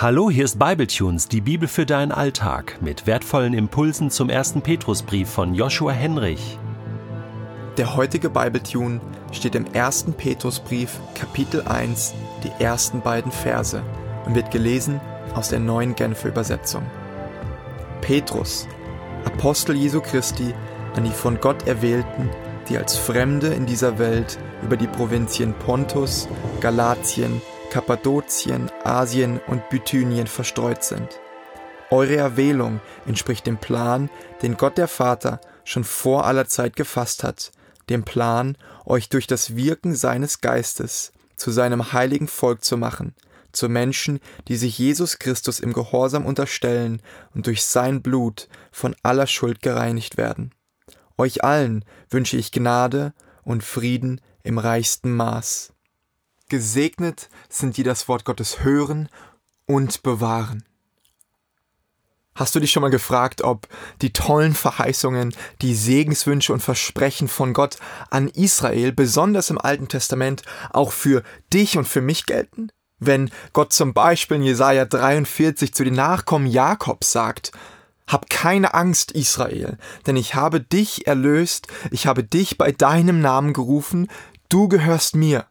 Hallo, hier ist Bibletunes, die Bibel für deinen Alltag, mit wertvollen Impulsen zum ersten Petrusbrief von Joshua Henrich. Der heutige Bibletune steht im ersten Petrusbrief, Kapitel 1, die ersten beiden Verse und wird gelesen aus der neuen Genfer Übersetzung. Petrus, Apostel Jesu Christi, an die von Gott erwählten, die als Fremde in dieser Welt über die Provinzien Pontus, Galatien, Kappadokien, Asien und Bithynien verstreut sind. Eure Erwählung entspricht dem Plan, den Gott der Vater schon vor aller Zeit gefasst hat, dem Plan, euch durch das Wirken seines Geistes zu seinem heiligen Volk zu machen, zu Menschen, die sich Jesus Christus im Gehorsam unterstellen und durch sein Blut von aller Schuld gereinigt werden. Euch allen wünsche ich Gnade und Frieden im reichsten Maß. Gesegnet sind die das Wort Gottes hören und bewahren. Hast du dich schon mal gefragt, ob die tollen Verheißungen, die Segenswünsche und Versprechen von Gott an Israel, besonders im Alten Testament, auch für dich und für mich gelten? Wenn Gott zum Beispiel in Jesaja 43 zu den Nachkommen Jakobs sagt, hab keine Angst, Israel, denn ich habe dich erlöst, ich habe dich bei deinem Namen gerufen, du gehörst mir.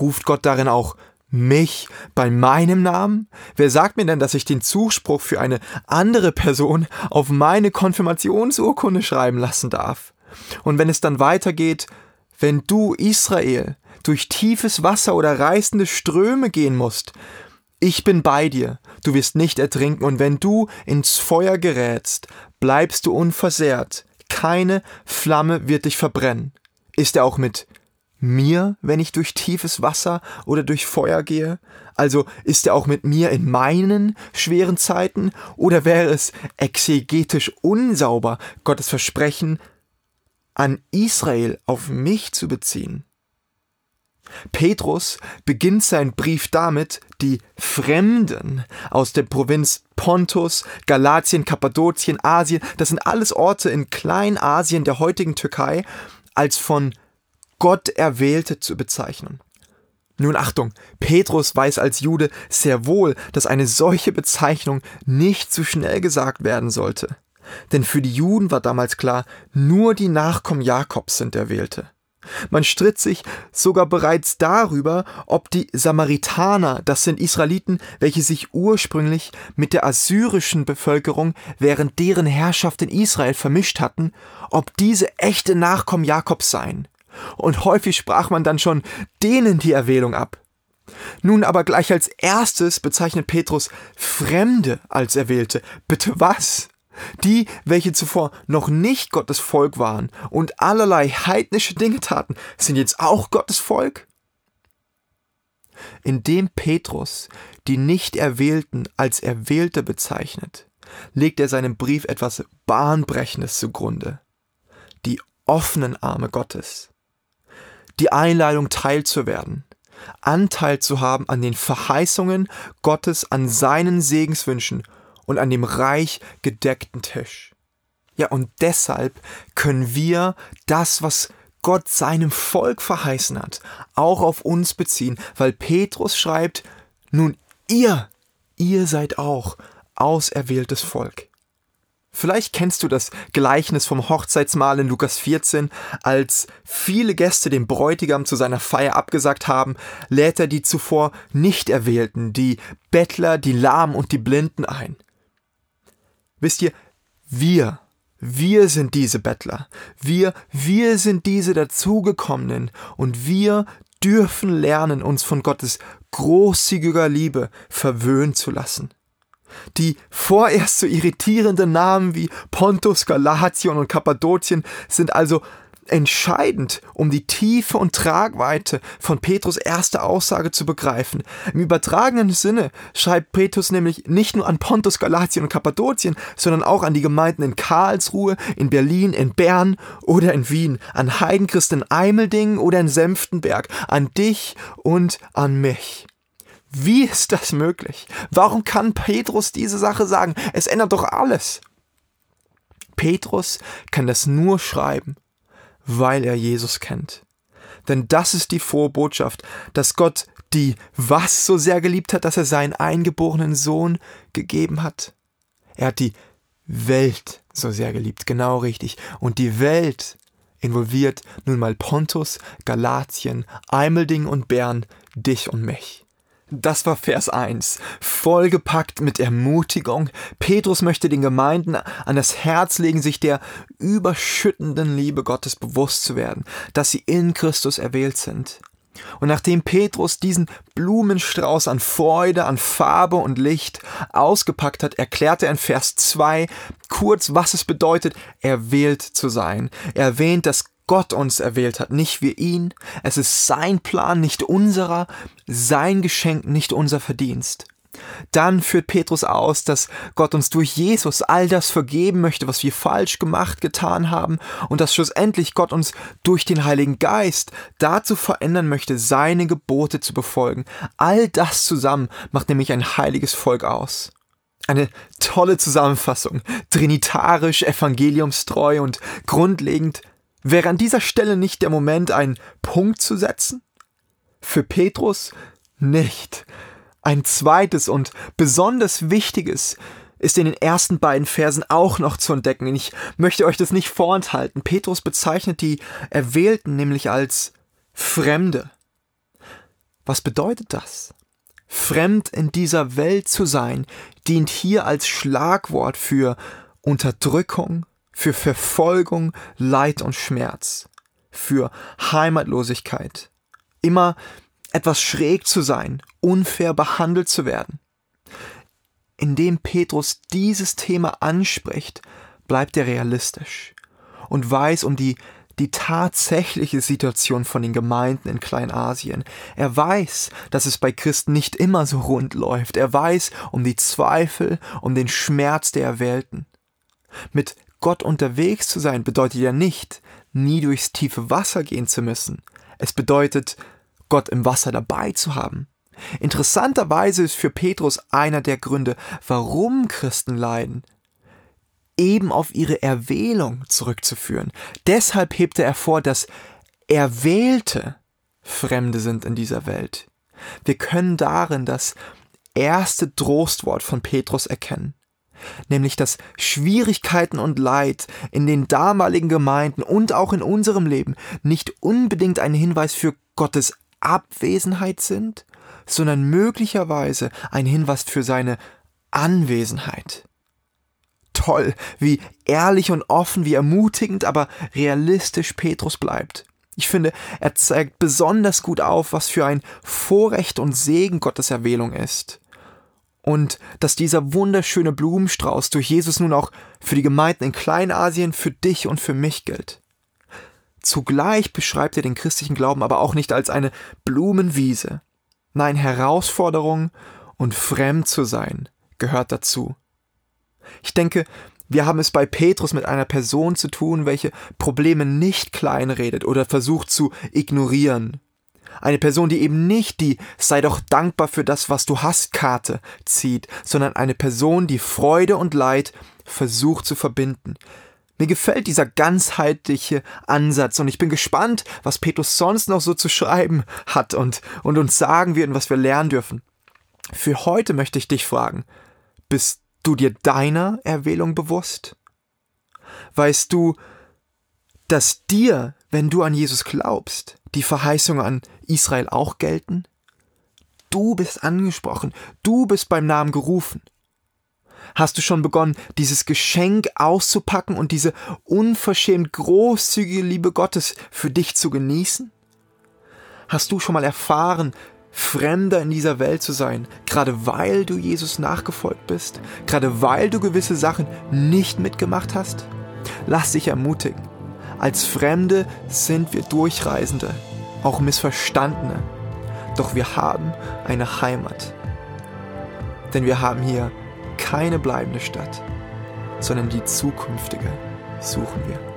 Ruft Gott darin auch mich bei meinem Namen? Wer sagt mir denn, dass ich den Zuspruch für eine andere Person auf meine Konfirmationsurkunde schreiben lassen darf? Und wenn es dann weitergeht, wenn du, Israel, durch tiefes Wasser oder reißende Ströme gehen musst, ich bin bei dir, du wirst nicht ertrinken, und wenn du ins Feuer gerätst, bleibst du unversehrt, keine Flamme wird dich verbrennen. Ist er auch mit mir, wenn ich durch tiefes Wasser oder durch Feuer gehe? Also ist er auch mit mir in meinen schweren Zeiten? Oder wäre es exegetisch unsauber, Gottes Versprechen an Israel auf mich zu beziehen? Petrus beginnt seinen Brief damit, die Fremden aus der Provinz Pontus, Galatien, Kappadokien, Asien, das sind alles Orte in Kleinasien der heutigen Türkei, als von Gott Erwählte zu bezeichnen. Nun Achtung, Petrus weiß als Jude sehr wohl, dass eine solche Bezeichnung nicht zu schnell gesagt werden sollte. Denn für die Juden war damals klar, nur die Nachkommen Jakobs sind Erwählte. Man stritt sich sogar bereits darüber, ob die Samaritaner, das sind Israeliten, welche sich ursprünglich mit der assyrischen Bevölkerung während deren Herrschaft in Israel vermischt hatten, ob diese echte Nachkommen Jakobs seien und häufig sprach man dann schon denen die Erwählung ab. Nun aber gleich als erstes bezeichnet Petrus Fremde als Erwählte. Bitte was? Die, welche zuvor noch nicht Gottes Volk waren und allerlei heidnische Dinge taten, sind jetzt auch Gottes Volk? Indem Petrus die Nicht-Erwählten als Erwählte bezeichnet, legt er seinem Brief etwas Bahnbrechendes zugrunde. Die offenen Arme Gottes die Einladung teilzuwerden, Anteil zu haben an den Verheißungen Gottes, an seinen Segenswünschen und an dem reich gedeckten Tisch. Ja, und deshalb können wir das, was Gott seinem Volk verheißen hat, auch auf uns beziehen, weil Petrus schreibt, nun ihr, ihr seid auch auserwähltes Volk. Vielleicht kennst du das Gleichnis vom Hochzeitsmahl in Lukas 14, als viele Gäste dem Bräutigam zu seiner Feier abgesagt haben, lädt er die zuvor nicht erwählten, die Bettler, die Lahmen und die Blinden ein. Wisst ihr, wir, wir sind diese Bettler, wir, wir sind diese dazugekommenen und wir dürfen lernen, uns von Gottes großzügiger Liebe verwöhnen zu lassen. Die vorerst so irritierenden Namen wie Pontus, Galatien und Kappadokien sind also entscheidend, um die Tiefe und Tragweite von Petrus erste Aussage zu begreifen. Im übertragenen Sinne schreibt Petrus nämlich nicht nur an Pontus, Galatien und Kappadokien, sondern auch an die Gemeinden in Karlsruhe, in Berlin, in Bern oder in Wien, an Heidenchristen in Eimeldingen oder in Senftenberg, an dich und an mich. Wie ist das möglich? Warum kann Petrus diese Sache sagen? Es ändert doch alles. Petrus kann das nur schreiben, weil er Jesus kennt. Denn das ist die frohe Botschaft, dass Gott die was so sehr geliebt hat, dass er seinen eingeborenen Sohn gegeben hat? Er hat die Welt so sehr geliebt, genau richtig. Und die Welt involviert nun mal Pontus, Galatien, Eimelding und Bern, dich und mich. Das war Vers 1, vollgepackt mit Ermutigung. Petrus möchte den Gemeinden an das Herz legen, sich der überschüttenden Liebe Gottes bewusst zu werden, dass sie in Christus erwählt sind. Und nachdem Petrus diesen Blumenstrauß an Freude, an Farbe und Licht ausgepackt hat, erklärte er in Vers 2 kurz, was es bedeutet, erwählt zu sein. Er erwähnt, dass Gott uns erwählt hat, nicht wir ihn. Es ist sein Plan, nicht unserer, sein Geschenk, nicht unser Verdienst. Dann führt Petrus aus, dass Gott uns durch Jesus all das vergeben möchte, was wir falsch gemacht, getan haben und dass schlussendlich Gott uns durch den Heiligen Geist dazu verändern möchte, seine Gebote zu befolgen. All das zusammen macht nämlich ein heiliges Volk aus. Eine tolle Zusammenfassung, trinitarisch, evangeliumstreu und grundlegend Wäre an dieser Stelle nicht der Moment, einen Punkt zu setzen? Für Petrus nicht. Ein zweites und besonders wichtiges ist in den ersten beiden Versen auch noch zu entdecken. Ich möchte euch das nicht vorenthalten. Petrus bezeichnet die Erwählten nämlich als Fremde. Was bedeutet das? Fremd in dieser Welt zu sein, dient hier als Schlagwort für Unterdrückung, für Verfolgung, Leid und Schmerz, für Heimatlosigkeit, immer etwas schräg zu sein, unfair behandelt zu werden. Indem Petrus dieses Thema anspricht, bleibt er realistisch und weiß um die, die tatsächliche Situation von den Gemeinden in Kleinasien. Er weiß, dass es bei Christen nicht immer so rund läuft. Er weiß um die Zweifel, um den Schmerz der Erwählten. Mit Gott unterwegs zu sein bedeutet ja nicht, nie durchs tiefe Wasser gehen zu müssen. Es bedeutet, Gott im Wasser dabei zu haben. Interessanterweise ist für Petrus einer der Gründe, warum Christen leiden, eben auf ihre Erwählung zurückzuführen. Deshalb hebt er hervor, dass Erwählte Fremde sind in dieser Welt. Wir können darin das erste Trostwort von Petrus erkennen nämlich dass Schwierigkeiten und Leid in den damaligen Gemeinden und auch in unserem Leben nicht unbedingt ein Hinweis für Gottes Abwesenheit sind, sondern möglicherweise ein Hinweis für seine Anwesenheit. Toll, wie ehrlich und offen, wie ermutigend, aber realistisch Petrus bleibt. Ich finde, er zeigt besonders gut auf, was für ein Vorrecht und Segen Gottes Erwählung ist und dass dieser wunderschöne Blumenstrauß durch Jesus nun auch für die Gemeinden in Kleinasien, für dich und für mich gilt. Zugleich beschreibt er den christlichen Glauben aber auch nicht als eine Blumenwiese. Nein, Herausforderung und fremd zu sein gehört dazu. Ich denke, wir haben es bei Petrus mit einer Person zu tun, welche Probleme nicht kleinredet oder versucht zu ignorieren, eine Person, die eben nicht die sei doch dankbar für das, was du hast Karte zieht, sondern eine Person, die Freude und Leid versucht zu verbinden. Mir gefällt dieser ganzheitliche Ansatz und ich bin gespannt, was Petrus sonst noch so zu schreiben hat und, und uns sagen wird und was wir lernen dürfen. Für heute möchte ich dich fragen, bist du dir deiner Erwählung bewusst? Weißt du, dass dir, wenn du an Jesus glaubst, die Verheißungen an Israel auch gelten? Du bist angesprochen, du bist beim Namen gerufen. Hast du schon begonnen, dieses Geschenk auszupacken und diese unverschämt großzügige Liebe Gottes für dich zu genießen? Hast du schon mal erfahren, Fremder in dieser Welt zu sein, gerade weil du Jesus nachgefolgt bist, gerade weil du gewisse Sachen nicht mitgemacht hast? Lass dich ermutigen. Als Fremde sind wir Durchreisende, auch Missverstandene. Doch wir haben eine Heimat. Denn wir haben hier keine bleibende Stadt, sondern die zukünftige suchen wir.